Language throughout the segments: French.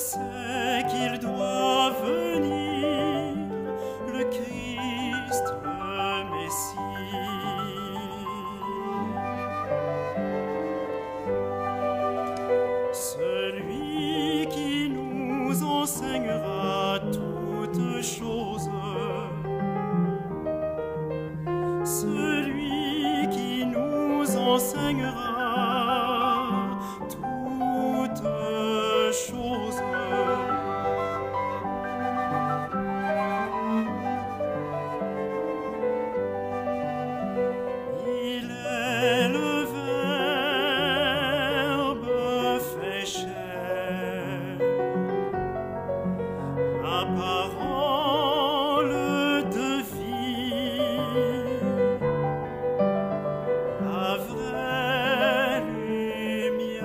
c'est qu'il doit venir, le Christ, le Messie. Celui qui nous enseignera toutes choses. Celui qui nous enseignera parole de vie, la vraie lumière.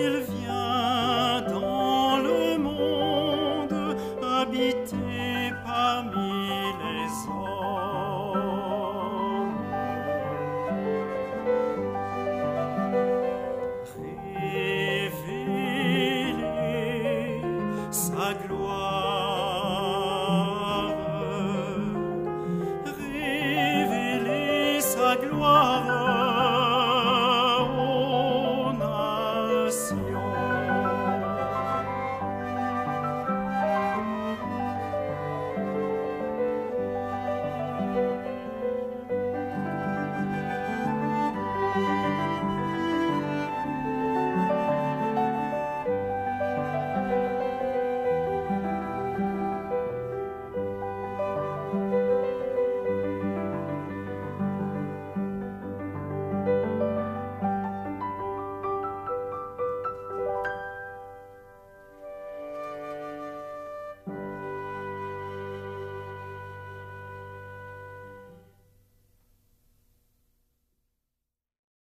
Il vient dans le monde habiter parmi les hommes. gloire, on a